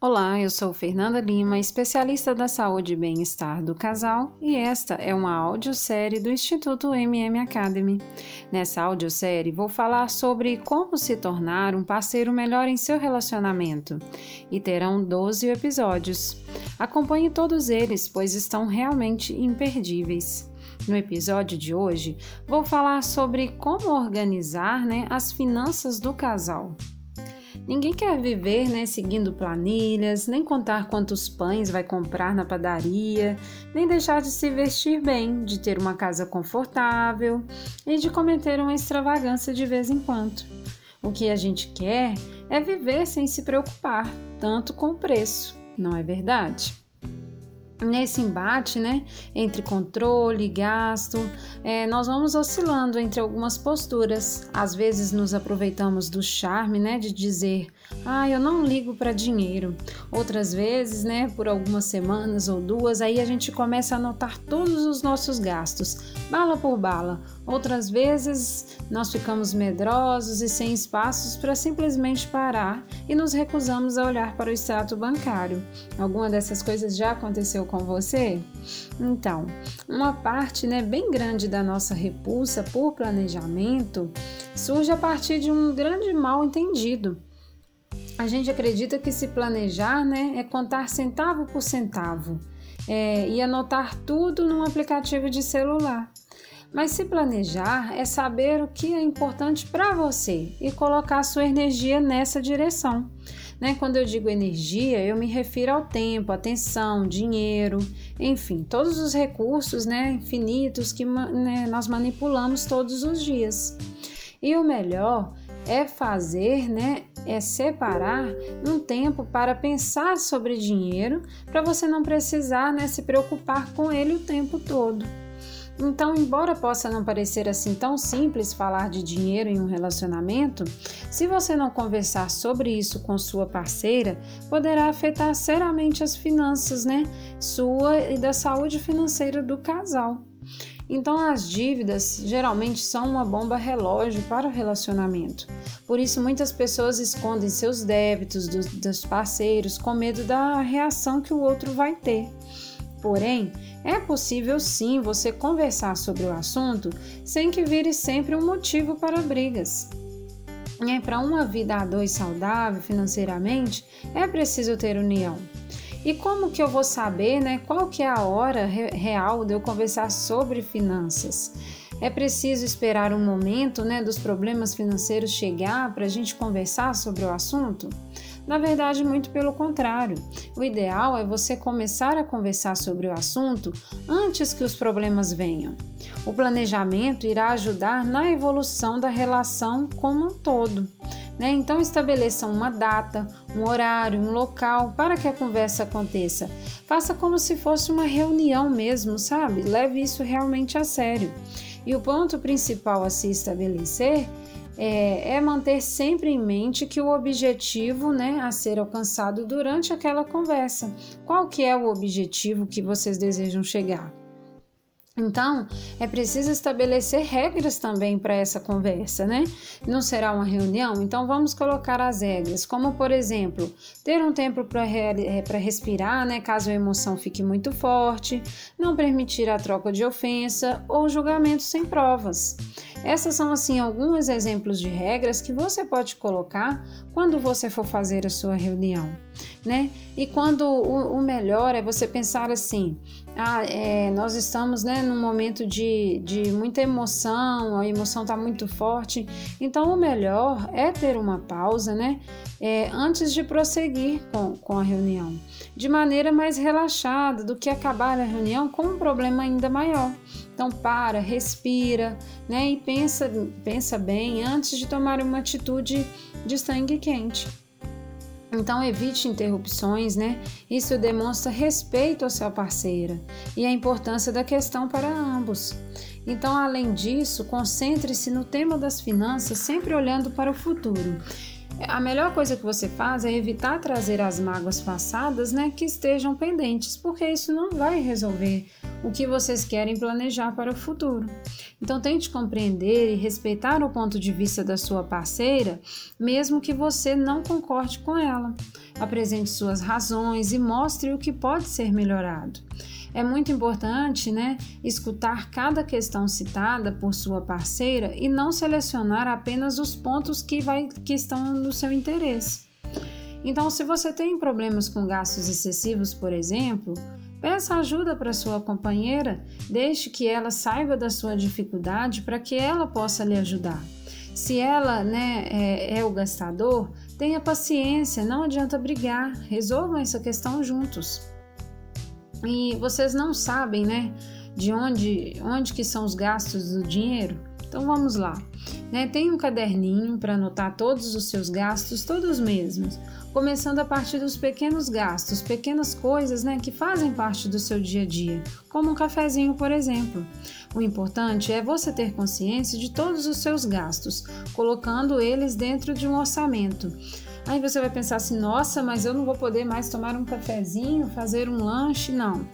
Olá, eu sou Fernanda Lima, especialista da saúde e bem-estar do casal, e esta é uma audiosérie do Instituto MM Academy. Nessa audiosérie vou falar sobre como se tornar um parceiro melhor em seu relacionamento, e terão 12 episódios. Acompanhe todos eles, pois estão realmente imperdíveis. No episódio de hoje, vou falar sobre como organizar né, as finanças do casal. Ninguém quer viver, né, seguindo planilhas, nem contar quantos pães vai comprar na padaria, nem deixar de se vestir bem, de ter uma casa confortável e de cometer uma extravagância de vez em quando. O que a gente quer é viver sem se preocupar tanto com o preço, não é verdade? Nesse embate, né, entre controle e gasto, é, nós vamos oscilando entre algumas posturas. Às vezes nos aproveitamos do charme, né, de dizer, ah, eu não ligo para dinheiro. Outras vezes, né, por algumas semanas ou duas, aí a gente começa a anotar todos os nossos gastos, bala por bala. Outras vezes nós ficamos medrosos e sem espaços para simplesmente parar e nos recusamos a olhar para o extrato bancário. Alguma dessas coisas já aconteceu com você? Então, uma parte né, bem grande da nossa repulsa por planejamento surge a partir de um grande mal entendido. A gente acredita que se planejar né, é contar centavo por centavo é, e anotar tudo num aplicativo de celular. Mas se planejar é saber o que é importante para você e colocar sua energia nessa direção. Né? Quando eu digo energia, eu me refiro ao tempo, atenção, dinheiro, enfim, todos os recursos né, infinitos que né, nós manipulamos todos os dias. E o melhor é fazer, né, é separar um tempo para pensar sobre dinheiro, para você não precisar né, se preocupar com ele o tempo todo. Então, embora possa não parecer assim tão simples falar de dinheiro em um relacionamento, se você não conversar sobre isso com sua parceira, poderá afetar seriamente as finanças, né? Sua e da saúde financeira do casal. Então, as dívidas geralmente são uma bomba relógio para o relacionamento. Por isso, muitas pessoas escondem seus débitos dos, dos parceiros com medo da reação que o outro vai ter. Porém, é possível sim você conversar sobre o assunto sem que vire sempre um motivo para brigas. É, para uma vida a dois saudável financeiramente, é preciso ter união. E como que eu vou saber, né, qual que é a hora real de eu conversar sobre finanças? É preciso esperar um momento, né, dos problemas financeiros chegar para a gente conversar sobre o assunto? Na verdade, muito pelo contrário. O ideal é você começar a conversar sobre o assunto antes que os problemas venham. O planejamento irá ajudar na evolução da relação como um todo. Né? Então, estabeleçam uma data, um horário, um local para que a conversa aconteça. Faça como se fosse uma reunião mesmo, sabe? Leve isso realmente a sério. E o ponto principal a se estabelecer é, é, manter sempre em mente que o objetivo né, a ser alcançado durante aquela conversa. Qual que é o objetivo que vocês desejam chegar? Então, é preciso estabelecer regras também para essa conversa, né? Não será uma reunião? Então, vamos colocar as regras, como por exemplo, ter um tempo para é, respirar, né? Caso a emoção fique muito forte, não permitir a troca de ofensa ou julgamento sem provas. Essas são assim alguns exemplos de regras que você pode colocar quando você for fazer a sua reunião, né? E quando o, o melhor é você pensar assim: ah, é, nós estamos né, num momento de, de muita emoção, a emoção está muito forte, então o melhor é ter uma pausa, né? É, antes de prosseguir com, com a reunião, de maneira mais relaxada do que acabar a reunião com um problema ainda maior. Então para, respira, né? E pensa, pensa bem antes de tomar uma atitude de sangue quente. Então evite interrupções, né? Isso demonstra respeito ao seu parceiro e a importância da questão para ambos. Então, além disso, concentre-se no tema das finanças, sempre olhando para o futuro. A melhor coisa que você faz é evitar trazer as mágoas passadas, né, que estejam pendentes, porque isso não vai resolver o que vocês querem planejar para o futuro. Então tente compreender e respeitar o ponto de vista da sua parceira, mesmo que você não concorde com ela. Apresente suas razões e mostre o que pode ser melhorado. É muito importante, né, escutar cada questão citada por sua parceira e não selecionar apenas os pontos que, vai, que estão no seu interesse. Então, se você tem problemas com gastos excessivos, por exemplo, peça ajuda para sua companheira, deixe que ela saiba da sua dificuldade para que ela possa lhe ajudar. Se ela né, é, é o gastador, tenha paciência, não adianta brigar, resolvam essa questão juntos e vocês não sabem, né, de onde, onde que são os gastos do dinheiro? Então vamos lá. Né, tem um caderninho para anotar todos os seus gastos, todos mesmos, começando a partir dos pequenos gastos, pequenas coisas né, que fazem parte do seu dia a dia, como um cafezinho, por exemplo. O importante é você ter consciência de todos os seus gastos, colocando eles dentro de um orçamento. Aí você vai pensar assim: nossa, mas eu não vou poder mais tomar um cafezinho, fazer um lanche. Não.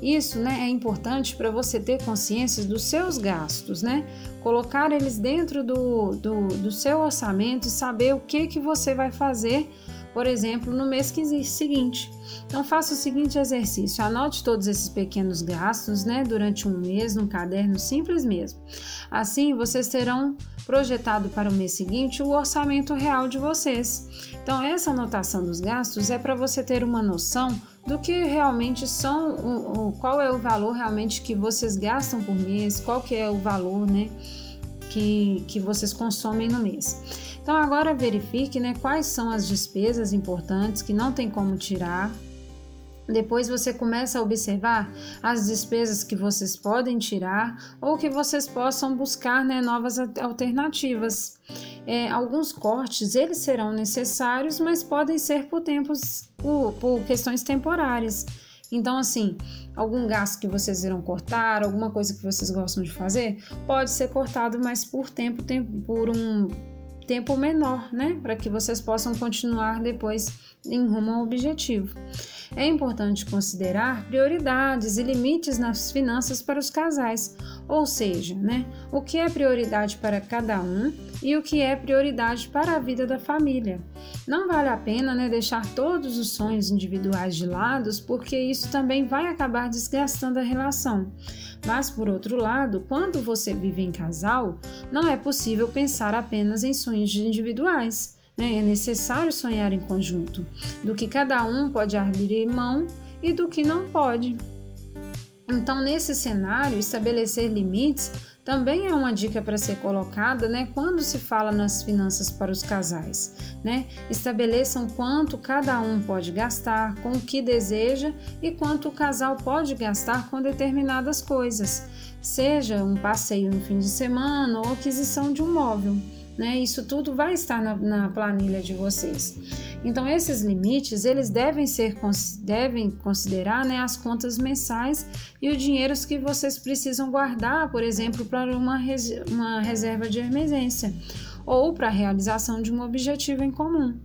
Isso né, é importante para você ter consciência dos seus gastos, né? Colocar eles dentro do, do, do seu orçamento e saber o que, que você vai fazer por exemplo, no mês seguinte. Então, faça o seguinte exercício: anote todos esses pequenos gastos, né, durante um mês, num caderno simples mesmo. Assim, vocês terão projetado para o mês seguinte o orçamento real de vocês. Então, essa anotação dos gastos é para você ter uma noção do que realmente são, o, qual é o valor realmente que vocês gastam por mês, qual que é o valor, né, que, que vocês consomem no mês. Então agora verifique né, quais são as despesas importantes que não tem como tirar. Depois você começa a observar as despesas que vocês podem tirar ou que vocês possam buscar né, novas alternativas. É, alguns cortes eles serão necessários, mas podem ser por tempos, por, por questões temporárias. Então, assim, algum gasto que vocês irão cortar, alguma coisa que vocês gostam de fazer, pode ser cortado, mas por tempo, tempo por um tempo menor, né? Para que vocês possam continuar depois em rumo ao objetivo. É importante considerar prioridades e limites nas finanças para os casais, ou seja, né, o que é prioridade para cada um e o que é prioridade para a vida da família. Não vale a pena né, deixar todos os sonhos individuais de lado, porque isso também vai acabar desgastando a relação. Mas, por outro lado, quando você vive em casal, não é possível pensar apenas em sonhos individuais. Né? É necessário sonhar em conjunto, do que cada um pode abrir mão e do que não pode. Então, nesse cenário, estabelecer limites também é uma dica para ser colocada, né, quando se fala nas finanças para os casais, né? Estabeleçam quanto cada um pode gastar com o que deseja e quanto o casal pode gastar com determinadas coisas, seja um passeio no fim de semana ou aquisição de um móvel né? Isso tudo vai estar na, na planilha de vocês. Então esses limites eles devem ser devem considerar né, as contas mensais e o dinheiro que vocês precisam guardar, por exemplo, para uma, res, uma reserva de emergência ou para a realização de um objetivo em comum.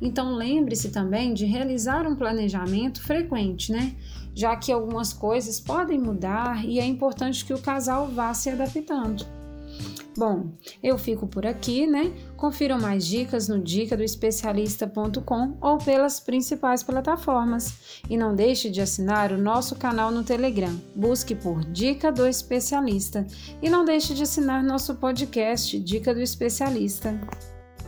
Então lembre-se também de realizar um planejamento frequente, né? Já que algumas coisas podem mudar e é importante que o casal vá se adaptando. Bom, eu fico por aqui, né? Confiram mais dicas no dicadoespecialista.com ou pelas principais plataformas. E não deixe de assinar o nosso canal no Telegram. Busque por Dica do Especialista. E não deixe de assinar nosso podcast Dica do Especialista.